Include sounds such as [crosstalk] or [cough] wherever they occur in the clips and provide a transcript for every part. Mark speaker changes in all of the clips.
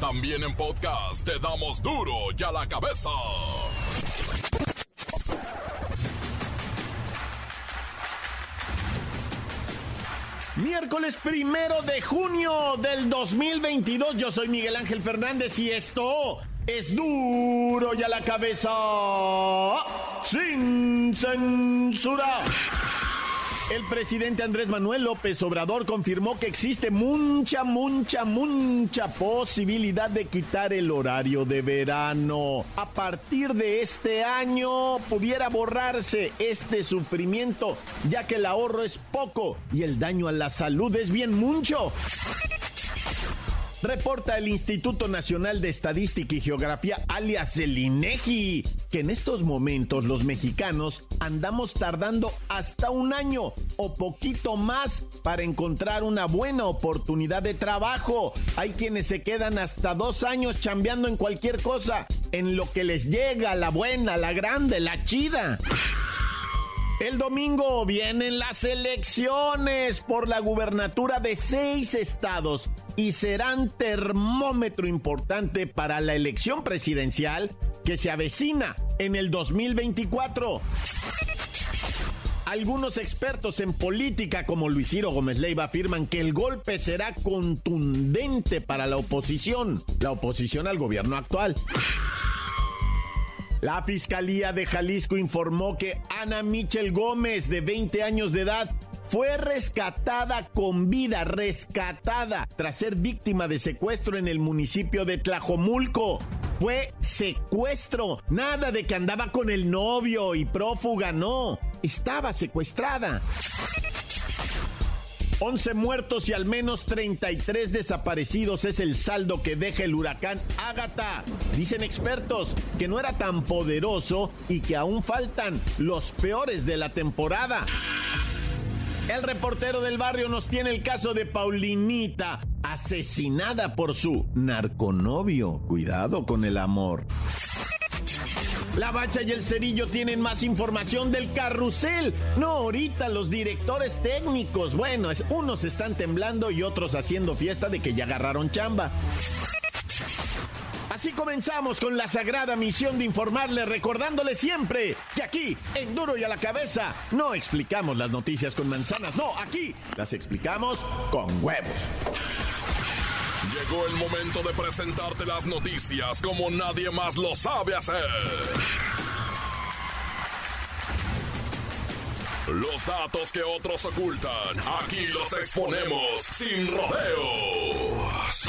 Speaker 1: También en podcast te damos duro y a la cabeza.
Speaker 2: Miércoles primero de junio del 2022. Yo soy Miguel Ángel Fernández y esto es duro y a la cabeza. Sin censura. El presidente Andrés Manuel López Obrador confirmó que existe mucha, mucha, mucha posibilidad de quitar el horario de verano. A partir de este año pudiera borrarse este sufrimiento, ya que el ahorro es poco y el daño a la salud es bien mucho. Reporta el Instituto Nacional de Estadística y Geografía, alias el INEGI, que en estos momentos los mexicanos andamos tardando hasta un año o poquito más para encontrar una buena oportunidad de trabajo. Hay quienes se quedan hasta dos años chambeando en cualquier cosa, en lo que les llega, la buena, la grande, la chida. El domingo vienen las elecciones por la gubernatura de seis estados y serán termómetro importante para la elección presidencial que se avecina en el 2024. Algunos expertos en política como Luis Ciro Gómez Leiva afirman que el golpe será contundente para la oposición, la oposición al gobierno actual. La Fiscalía de Jalisco informó que Ana Michel Gómez, de 20 años de edad, fue rescatada con vida, rescatada, tras ser víctima de secuestro en el municipio de Tlajomulco. Fue secuestro, nada de que andaba con el novio y prófuga, no, estaba secuestrada. 11 muertos y al menos 33 desaparecidos es el saldo que deja el huracán Ágata. Dicen expertos que no era tan poderoso y que aún faltan los peores de la temporada. El reportero del barrio nos tiene el caso de Paulinita, asesinada por su narconovio. Cuidado con el amor. La Bacha y el Cerillo tienen más información del carrusel. No, ahorita los directores técnicos. Bueno, es, unos están temblando y otros haciendo fiesta de que ya agarraron chamba. Así comenzamos con la sagrada misión de informarle, recordándole siempre que aquí, en Duro y a la Cabeza, no explicamos las noticias con manzanas, no, aquí las explicamos con huevos.
Speaker 1: Llegó el momento de presentarte las noticias como nadie más lo sabe hacer. Los datos que otros ocultan, aquí los exponemos sin rodeos.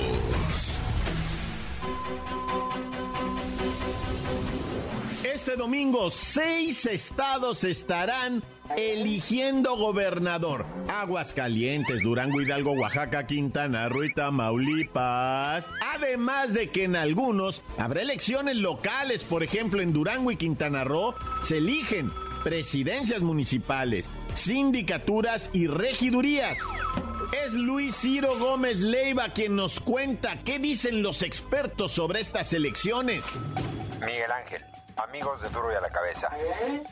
Speaker 2: Este domingo, seis estados estarán eligiendo gobernador. Aguascalientes, Durango, Hidalgo, Oaxaca, Quintana Roo y Tamaulipas. Además de que en algunos habrá elecciones locales, por ejemplo en Durango y Quintana Roo, se eligen presidencias municipales, sindicaturas y regidurías. Es Luis Ciro Gómez Leiva quien nos cuenta qué dicen los expertos sobre estas elecciones.
Speaker 3: Miguel Ángel. Amigos de Duro y a la Cabeza,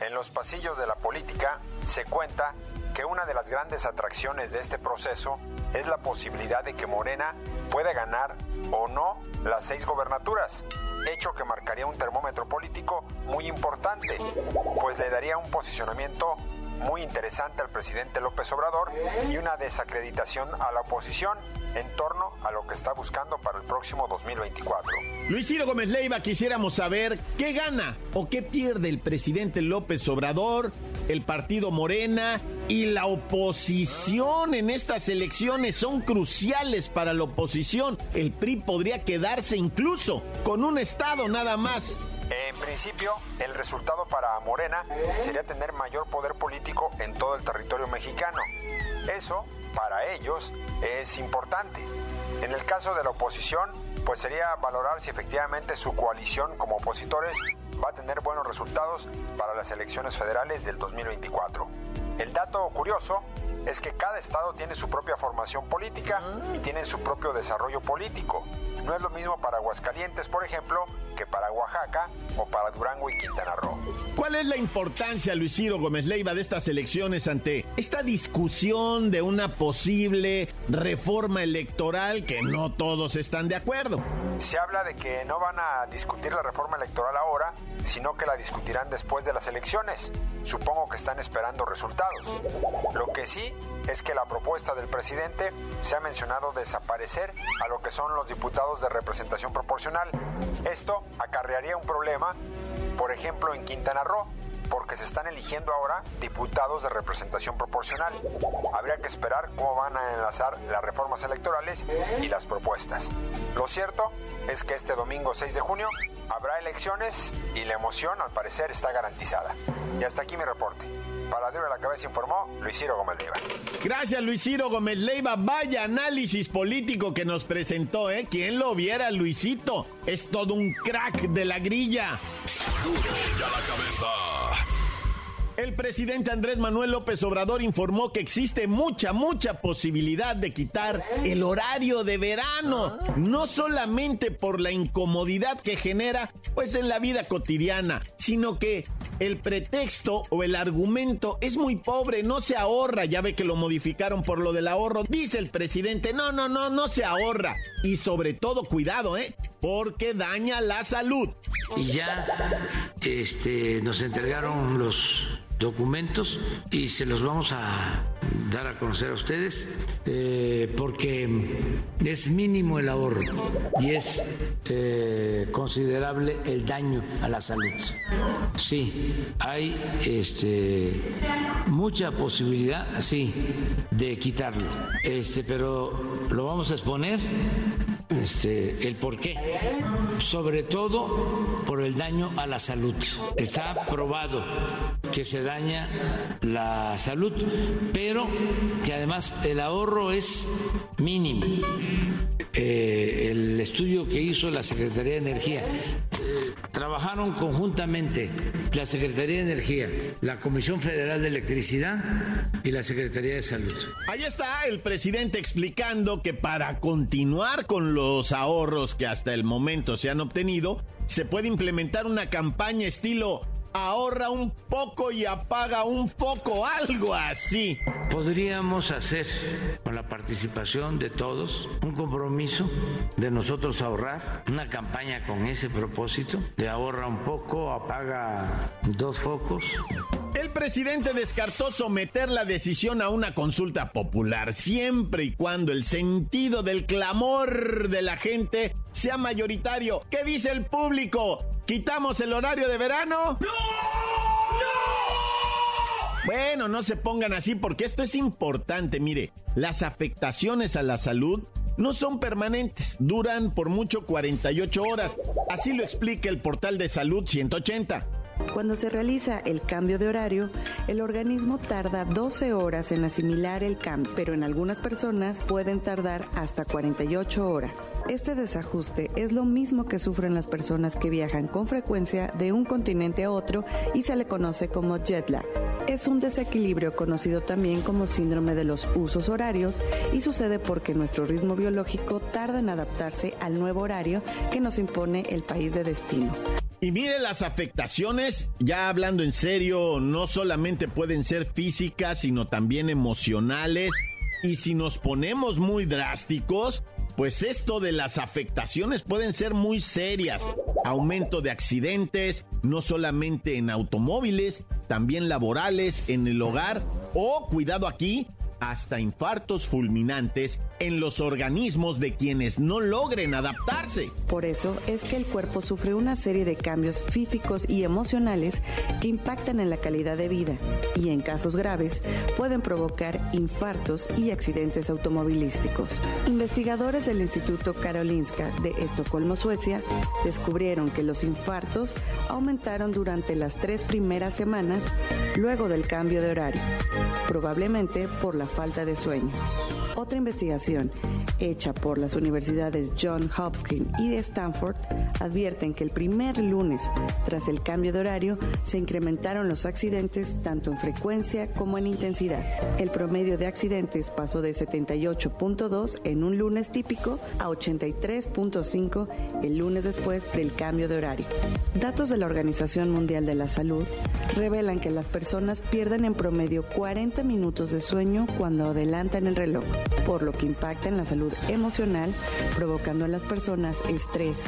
Speaker 3: en los pasillos de la política se cuenta que una de las grandes atracciones de este proceso es la posibilidad de que Morena pueda ganar o no las seis gobernaturas, hecho que marcaría un termómetro político muy importante, pues le daría un posicionamiento muy interesante al presidente López Obrador y una desacreditación a la oposición en torno a lo que está buscando para el próximo 2024.
Speaker 2: Luis Ciro Gómez Leiva, quisiéramos saber qué gana o qué pierde el presidente López Obrador, el partido Morena y la oposición en estas elecciones son cruciales para la oposición. El PRI podría quedarse incluso con un estado nada más.
Speaker 3: En principio, el resultado para Morena sería tener mayor poder político en todo el territorio mexicano. Eso, para ellos, es importante. En el caso de la oposición, pues sería valorar si efectivamente su coalición como opositores va a tener buenos resultados para las elecciones federales del 2024. El dato curioso es que cada estado tiene su propia formación política y tiene su propio desarrollo político. No es lo mismo para Aguascalientes, por ejemplo, que para Oaxaca para Durango y Quintana Roo.
Speaker 2: ¿Cuál es la importancia, Luis Ciro Gómez Leiva, de estas elecciones ante esta discusión de una posible reforma electoral que no todos están de acuerdo?
Speaker 3: Se habla de que no van a discutir la reforma electoral ahora, sino que la discutirán después de las elecciones. Supongo que están esperando resultados. Lo que sí es que la propuesta del presidente se ha mencionado desaparecer a lo que son los diputados de representación proporcional. Esto acarrearía un problema, por ejemplo, en Quintana Roo, porque se están eligiendo ahora diputados de representación proporcional. Habría que esperar cómo van a enlazar las reformas electorales y las propuestas. Lo cierto es que este domingo 6 de junio habrá elecciones y la emoción al parecer está garantizada. Y hasta aquí mi reporte. Para Duro la Cabeza informó Luis Ciro Gómez Leiva.
Speaker 2: Gracias Luis Ciro Gómez Leiva. Vaya análisis político que nos presentó, ¿eh? ¿Quién lo viera, Luisito? Es todo un crack de la grilla.
Speaker 1: Duro ya la cabeza.
Speaker 2: El presidente Andrés Manuel López Obrador informó que existe mucha, mucha posibilidad de quitar el horario de verano, no solamente por la incomodidad que genera, pues en la vida cotidiana, sino que el pretexto o el argumento es muy pobre, no se ahorra, ya ve que lo modificaron por lo del ahorro, dice el presidente, no, no, no, no se ahorra. Y sobre todo, cuidado, ¿eh? Porque daña la salud.
Speaker 4: Y ya este, nos entregaron los documentos y se los vamos a dar a conocer a ustedes eh, porque es mínimo el ahorro y es eh, considerable el daño a la salud. Sí, hay este, mucha posibilidad, sí, de quitarlo, este, pero lo vamos a exponer este, el por qué. Sobre todo por el daño a la salud. Está probado que se daña la salud, pero que además el ahorro es mínimo. Eh, el estudio que hizo la Secretaría de Energía, eh, trabajaron conjuntamente la Secretaría de Energía, la Comisión Federal de Electricidad y la Secretaría de Salud.
Speaker 2: Ahí está el presidente explicando que para continuar con los ahorros que hasta el momento se han obtenido, se puede implementar una campaña estilo ahorra un poco y apaga un poco, algo así.
Speaker 4: Podríamos hacer con la participación de todos un compromiso de nosotros ahorrar, una campaña con ese propósito, de ahorra un poco, apaga dos focos.
Speaker 2: El presidente descartó someter la decisión a una consulta popular siempre y cuando el sentido del clamor de la gente sea mayoritario. ¿Qué dice el público? ¿Quitamos el horario de verano? ¡No! Bueno, no se pongan así porque esto es importante. Mire, las afectaciones a la salud no son permanentes, duran por mucho 48 horas. Así lo explica el portal de salud 180.
Speaker 5: Cuando se realiza el cambio de horario, el organismo tarda 12 horas en asimilar el cambio, pero en algunas personas pueden tardar hasta 48 horas. Este desajuste es lo mismo que sufren las personas que viajan con frecuencia de un continente a otro y se le conoce como jet lag. Es un desequilibrio conocido también como síndrome de los usos horarios y sucede porque nuestro ritmo biológico tarda en adaptarse al nuevo horario que nos impone el país de destino.
Speaker 2: Y mire las afectaciones, ya hablando en serio, no solamente pueden ser físicas, sino también emocionales. Y si nos ponemos muy drásticos, pues esto de las afectaciones pueden ser muy serias. Aumento de accidentes, no solamente en automóviles, también laborales, en el hogar o, cuidado aquí, hasta infartos fulminantes en los organismos de quienes no logren adaptarse.
Speaker 5: Por eso es que el cuerpo sufre una serie de cambios físicos y emocionales que impactan en la calidad de vida y en casos graves pueden provocar infartos y accidentes automovilísticos. Investigadores del Instituto Karolinska de Estocolmo, Suecia, descubrieron que los infartos aumentaron durante las tres primeras semanas luego del cambio de horario, probablemente por la falta de sueño. Otra investigación hecha por las universidades John Hopkins y de Stanford, advierten que el primer lunes tras el cambio de horario se incrementaron los accidentes tanto en frecuencia como en intensidad. El promedio de accidentes pasó de 78.2 en un lunes típico a 83.5 el lunes después del cambio de horario. Datos de la Organización Mundial de la Salud revelan que las personas pierden en promedio 40 minutos de sueño cuando adelantan el reloj, por lo que impacta en la salud emocional, provocando en las personas estrés,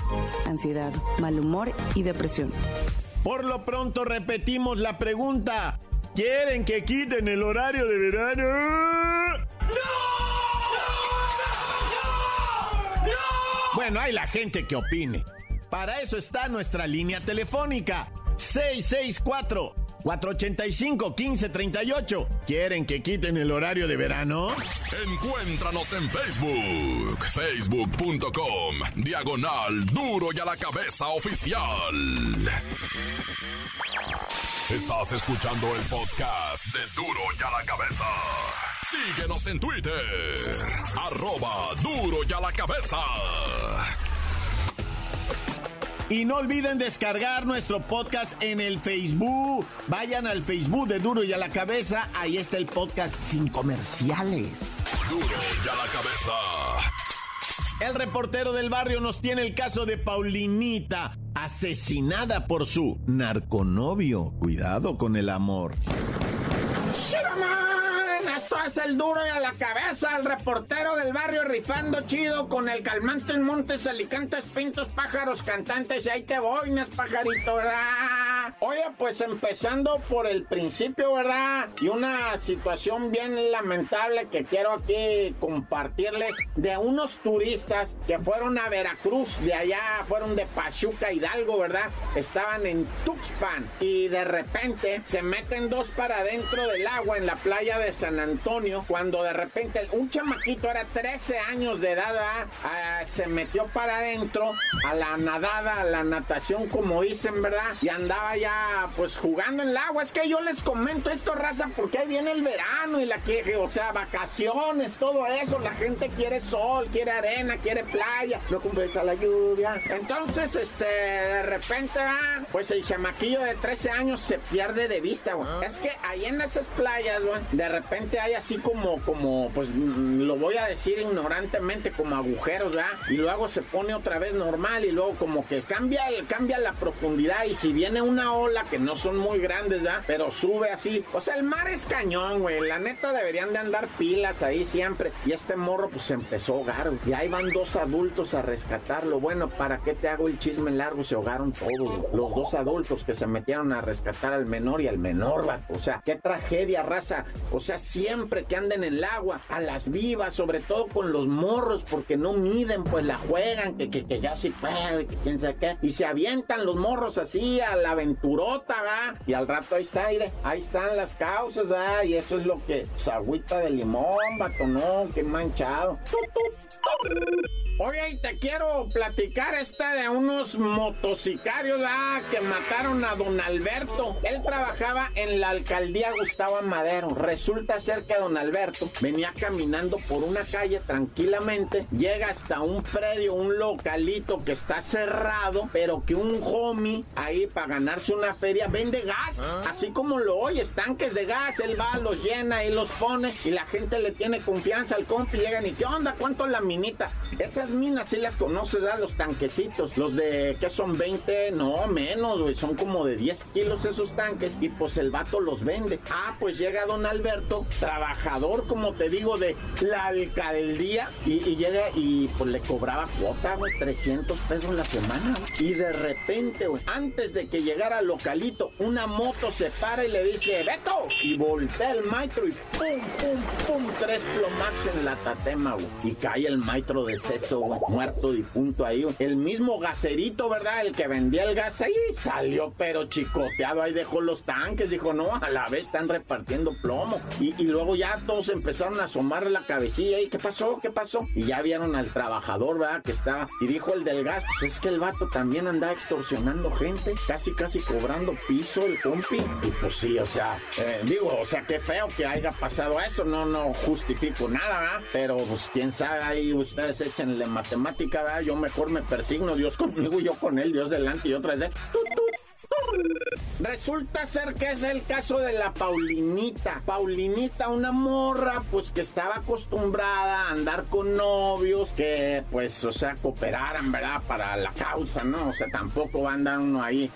Speaker 5: ansiedad, mal humor y depresión.
Speaker 2: Por lo pronto repetimos la pregunta. ¿Quieren que quiten el horario de verano? ¡No! Bueno, hay la gente que opine. Para eso está nuestra línea telefónica 664 485-1538. ¿Quieren que quiten el horario de verano?
Speaker 1: Encuéntranos en Facebook, facebook.com, diagonal duro y a la cabeza oficial. Estás escuchando el podcast de duro y a la cabeza. Síguenos en Twitter, arroba duro y a la cabeza.
Speaker 2: Y no olviden descargar nuestro podcast en el Facebook. Vayan al Facebook de Duro y a la Cabeza. Ahí está el podcast sin comerciales.
Speaker 1: Duro y a la Cabeza.
Speaker 2: El reportero del barrio nos tiene el caso de Paulinita, asesinada por su narconovio. Cuidado con el amor
Speaker 6: es el duro y a la cabeza, el reportero del barrio rifando chido con el calmante en montes, alicantes, pintos, pájaros, cantantes, y ahí te voy, nes pajarito, ¿verdad? Oye, pues empezando por el principio, ¿verdad? Y una situación bien lamentable que quiero aquí compartirles de unos turistas que fueron a Veracruz, de allá fueron de Pachuca, Hidalgo, ¿verdad? Estaban en Tuxpan y de repente se meten dos para adentro del agua en la playa de San Antonio cuando de repente un chamaquito era 13 años de edad, ah, se metió para adentro a la nadada, a la natación, como dicen, ¿verdad? Y andaba ya pues jugando en el agua. Es que yo les comento esto, raza, porque ahí viene el verano y la que, o sea, vacaciones, todo eso. La gente quiere sol, quiere arena, quiere playa, no compensa la lluvia. Entonces, este, de repente, ah, pues el chamaquillo de 13 años se pierde de vista, güey. Es que ahí en esas playas, güey, de repente hay así como, como, pues mm, lo voy a decir ignorantemente, como agujeros, ¿verdad? Y luego se pone otra vez normal y luego como que cambia, cambia la profundidad y si viene una ola que no son muy grandes, ¿verdad? Pero sube así. O sea, el mar es cañón, güey. La neta deberían de andar pilas ahí siempre. Y este morro pues se empezó a ahogar. Y ahí van dos adultos a rescatarlo. Bueno, ¿para qué te hago el chisme largo? Se ahogaron todos. Los dos adultos que se metieron a rescatar al menor y al menor, ¿va? O sea, qué tragedia, raza. O sea, siempre que anden en el agua, a las vivas, sobre todo con los morros, porque no miden, pues la juegan, que, que, que ya sí puede, que quién sabe qué, y se avientan los morros así a la ¿va? Y al rato ahí está, ahí están las causas, ¿va? Y eso es lo que, pues, agüita de limón, vato, no, qué manchado. Oye, y te quiero platicar esta de unos motocicarios ¿va? que mataron a don Alberto. Él trabajaba en la alcaldía Gustavo Madero. Resulta ser que don Alberto venía caminando por una calle tranquilamente, llega hasta un predio, un localito que está cerrado, pero que un homie ahí para ganarse una feria vende gas, ¿Ah? así como lo oyes, tanques de gas, él va, los llena y los pone y la gente le tiene confianza al compi, llegan y ¿qué onda? ¿Cuánto la minita? Esas minas sí las conoces, ¿verdad? Los tanquecitos, los de que son 20, no menos, güey, son como de 10 kilos esos tanques y pues el vato los vende. Ah, pues llega don Alberto, trabaja trabajador, como te digo, de la alcaldía y, llega y pues le cobraba cuota, güey, 300 pesos la semana. Y de repente, güey, antes de que llegara al localito, una moto se para y le dice, Beto, y voltea el maestro y pum, pum, pum, tres plomazos en la tatema, güey. Y cae el maestro de seso, güey, muerto, difunto ahí, El mismo gaserito, ¿verdad? El que vendía el gas ahí salió, pero chicoteado, ahí dejó los tanques, dijo, no, a la vez están repartiendo plomo. Y, y luego ya todos empezaron a asomar la cabecilla y ¿qué pasó? ¿Qué pasó? Y ya vieron al trabajador, ¿verdad? Que estaba, y dijo el del gas, pues es que el vato también andaba extorsionando gente, casi, casi cobrando piso el compi. Y pues sí, o sea, eh, digo, o sea, qué feo que haya pasado eso, no, no justifico nada, ¿verdad? Pero pues quién sabe, ahí ustedes échenle matemática, ¿verdad? Yo mejor me persigno, Dios [laughs] conmigo y yo con él, Dios delante y otra vez. Resulta ser que es el caso de la Paulinita. Paulinita, una morra, pues que estaba acostumbrada a andar con novios que, pues, o sea, cooperaran, ¿verdad? Para la causa, ¿no? O sea, tampoco va a andar uno ahí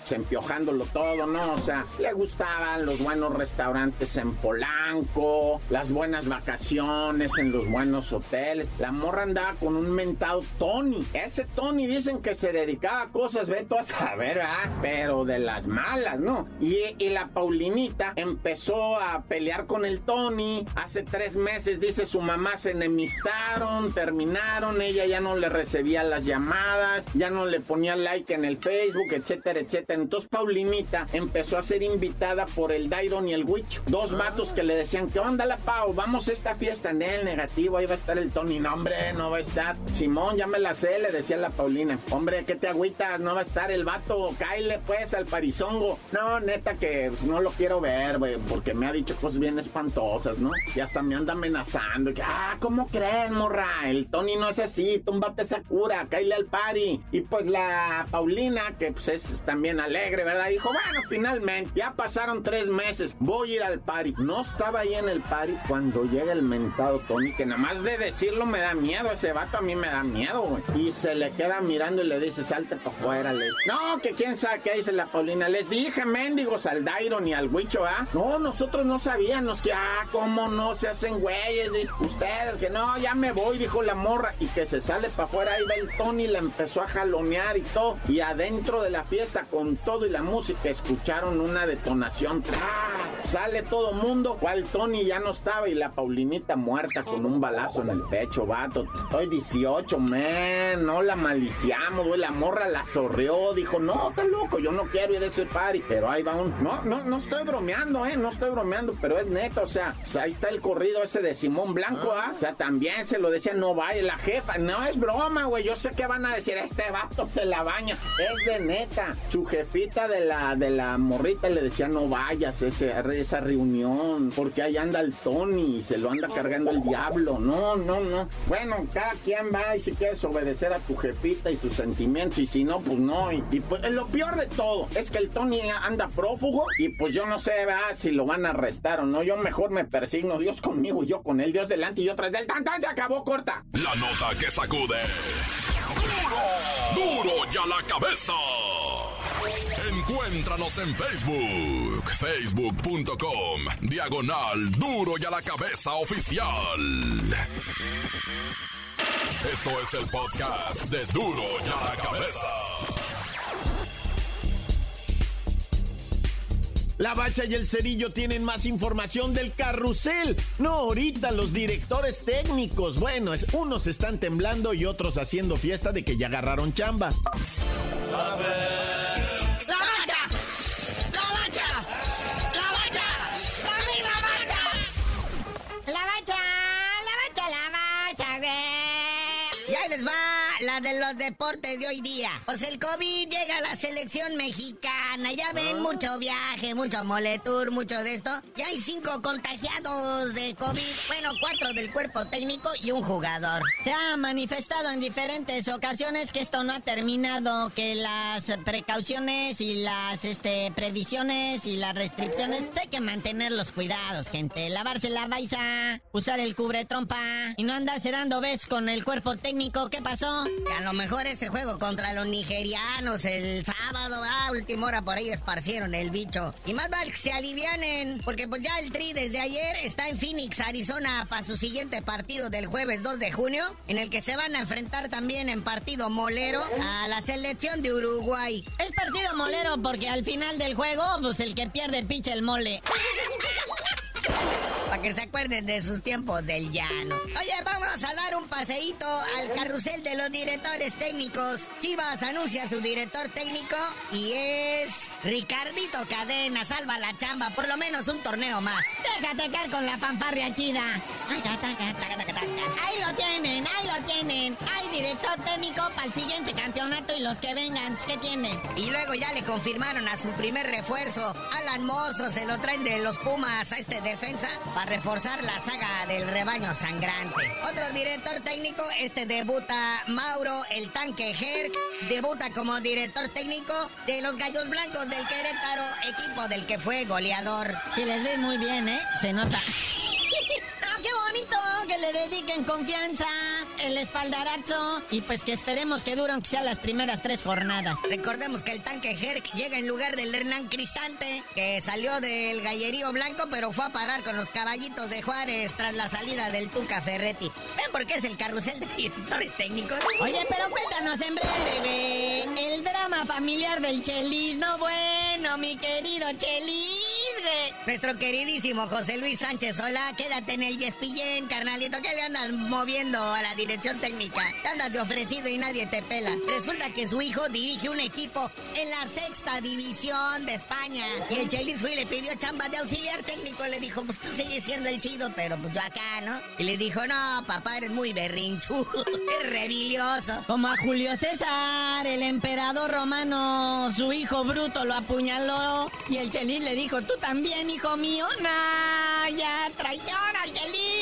Speaker 6: empiojándolo todo, ¿no? O sea, le gustaban los buenos restaurantes en Polanco, las buenas vacaciones en los buenos hoteles. La morra andaba con un mentado Tony. Ese Tony dicen que se dedicaba a cosas, veto a saber, ¿verdad? Pero de las malas, ¿no? Y, la Paulinita empezó a pelear con el Tony. Hace tres meses, dice su mamá, se enemistaron, terminaron. Ella ya no le recibía las llamadas, ya no le ponía like en el Facebook, etcétera, etcétera. Entonces Paulinita empezó a ser invitada por el Dairon y el Witch. Dos ah. vatos que le decían, ¿qué onda la Pau? Vamos a esta fiesta en el negativo, ahí va a estar el Tony. No, hombre, no va a estar. Simón, ya me la sé, le decía la Paulina. Hombre, ¿qué te agüitas? No va a estar el vato. Cáile pues al parizongo. No, neta que pues, no lo quiero ver, güey, porque me ha dicho cosas bien espantosas, ¿no? Y hasta me anda amenazando. Que, ah, ¿cómo crees, morra? El Tony no es así, túmbate esa cura, caile al pari. Y pues la Paulina, que pues es también alegre, ¿verdad? Dijo, bueno, finalmente, ya pasaron tres meses, voy a ir al pari. No estaba ahí en el pari cuando llega el mentado Tony, que nada más de decirlo me da miedo, ese vato a mí me da miedo, güey. Y se le queda mirando y le dice, salte para afuera, le. No, que quién sabe qué dice la Paulina. Les dije, mendigos, al Dairon y al Huicho, ¿ah? No, nosotros no sabíamos que, ah, cómo no se hacen güeyes, ustedes, que no, ya me voy, dijo la morra. Y que se sale para afuera, ahí va el Tony, la empezó a jalonear y todo. Y adentro de la fiesta, con todo y la música, escucharon una detonación. Sale todo mundo, cual Tony ya no estaba y la Paulinita muerta con un balazo en el pecho, vato. Estoy 18, man, no la maliciamos, güey. La morra la sorrió, dijo, no, está loco, yo no quiero ir a ese party. Pero ahí va un. No, no, no estoy bromeando, eh, no estoy bromeando, pero es neto, o sea, ahí está el corrido ese de Simón Blanco, ¿ah? O sea, también se lo decía, no vaya la jefa. No es broma, güey. Yo sé que van a decir, este vato se la baña. Es de neta. Su jefita de la, de la morrita le decía, no vayas a esa reunión, porque ahí anda el Tony y se lo anda cargando el diablo. No, no, no. Bueno, cada quien va y si quieres obedecer a tu jefita y tus sentimientos, y si no, pues no. Y, pues lo peor de todo es que el Tony anda prófugo y pues yo no sé si lo van a arrestar o no. Yo mejor me persigno, Dios conmigo y yo con él, Dios delante y yo tras del tan tan se acabó corta.
Speaker 1: La nota que sacude. Duro, duro ya la cabeza. Encuéntranos en Facebook, facebook.com, diagonal duro y a la cabeza oficial. Esto es el podcast de duro y a la cabeza.
Speaker 2: La Bacha y el Cerillo tienen más información del carrusel. No ahorita los directores técnicos. Bueno, es, unos están temblando y otros haciendo fiesta de que ya agarraron chamba.
Speaker 7: de los deportes de hoy día. Pues el COVID llega a la selección mexicana. Ya ven, ah. mucho viaje, mucho moletour, mucho de esto. Ya hay cinco contagiados de COVID. Bueno, cuatro del cuerpo técnico y un jugador.
Speaker 8: Se ha manifestado en diferentes ocasiones que esto no ha terminado, que las precauciones y las este, previsiones y las restricciones hay que mantener los cuidados, gente. Lavarse la baisa, usar el cubre trompa y no andarse dando besos con el cuerpo técnico. ¿Qué pasó?
Speaker 7: a lo mejor ese juego contra los nigerianos el sábado, a última hora por ahí esparcieron el bicho. Y más vale que se alivianen, porque pues ya el Tri desde ayer está en Phoenix, Arizona, para su siguiente partido del jueves 2 de junio, en el que se van a enfrentar también en partido molero a la selección de Uruguay.
Speaker 8: Es partido molero porque al final del juego, pues el que pierde picha el mole. [laughs]
Speaker 7: Para que se acuerden de sus tiempos del llano. Oye, vamos a dar un paseíto al carrusel de los directores técnicos. Chivas anuncia a su director técnico y es Ricardito Cadena. Salva la chamba, por lo menos un torneo más.
Speaker 8: Déjate caer con la fanfarria chida. Ahí lo tienen, ahí lo tienen. Hay director técnico para el siguiente campeonato y los que vengan, ¿qué tienen?
Speaker 7: Y luego ya le confirmaron a su primer refuerzo. Alan Mozo se lo traen de los Pumas a este defensa para reforzar la saga del rebaño sangrante. Otro director técnico, este debuta Mauro el tanque Herc, debuta como director técnico de los Gallos Blancos del Querétaro, equipo del que fue goleador.
Speaker 8: Que les ve muy bien, ¿eh? Se nota. [laughs] ¡Ah, qué bonito! Que le dediquen confianza, el espaldarazo y pues que esperemos que duren que sean las primeras tres jornadas.
Speaker 7: Recordemos que el tanque Herc llega en lugar del Hernán Cristante, que salió del gallerío blanco, pero fue a parar con los caballitos de Juárez tras la salida del Tuca Ferretti. ¿Ven por qué es el carrusel de directores técnicos?
Speaker 8: Oye, pero cuéntanos en breve, el drama familiar del Chelis, no bueno, mi querido Chelis.
Speaker 7: Nuestro queridísimo José Luis Sánchez Hola, quédate en el Yespillén, carnalito. ¿Qué le andas moviendo a la dirección técnica? Te andas de ofrecido y nadie te pela. Resulta que su hijo dirige un equipo en la sexta división de España. Y el Chelis fue y le pidió chamba de auxiliar técnico. Le dijo, pues tú sigues siendo el chido, pero pues yo acá, ¿no? Y le dijo, no, papá, eres muy berrinchu. [laughs] eres revilioso.
Speaker 8: Como a Julio César, el emperador romano, su hijo bruto lo apuñaló. Y el Chelis le dijo, tú también, hijo mío. No, ya, traición
Speaker 7: bueno,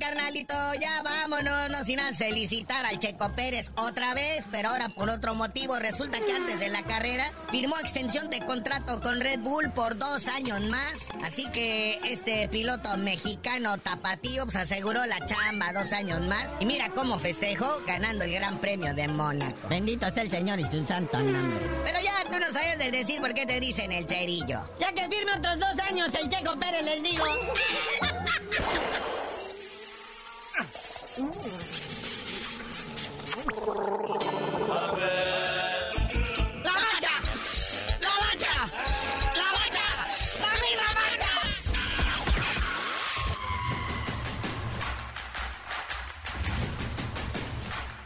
Speaker 7: carnalito, ya vámonos, no sin felicitar al Checo Pérez otra vez, pero ahora por otro motivo. Resulta que antes de la carrera firmó extensión de contrato con Red Bull por dos años más. Así que este piloto mexicano tapatío pues aseguró la chamba dos años más. Y mira cómo festejó ganando el Gran Premio de Mónaco.
Speaker 8: Bendito sea el Señor y su santo nombre.
Speaker 7: Pero ya tú no sabes de decir por qué te dicen el cerillo.
Speaker 8: Ya que firme otros dos años el Checo Pérez, les digo. [laughs] ¡La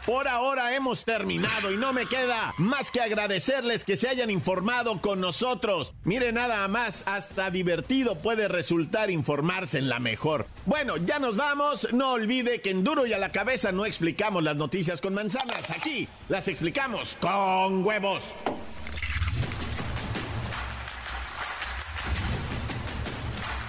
Speaker 2: Por ahora hemos terminado y no me queda más que agradecerles que se hayan informado con nosotros. Mire nada más, hasta divertido puede resultar informarse en la mejor. Bueno, ya nos vamos. No olvide que en duro y a la cabeza no explicamos las noticias con manzanas. Aquí las explicamos con huevos.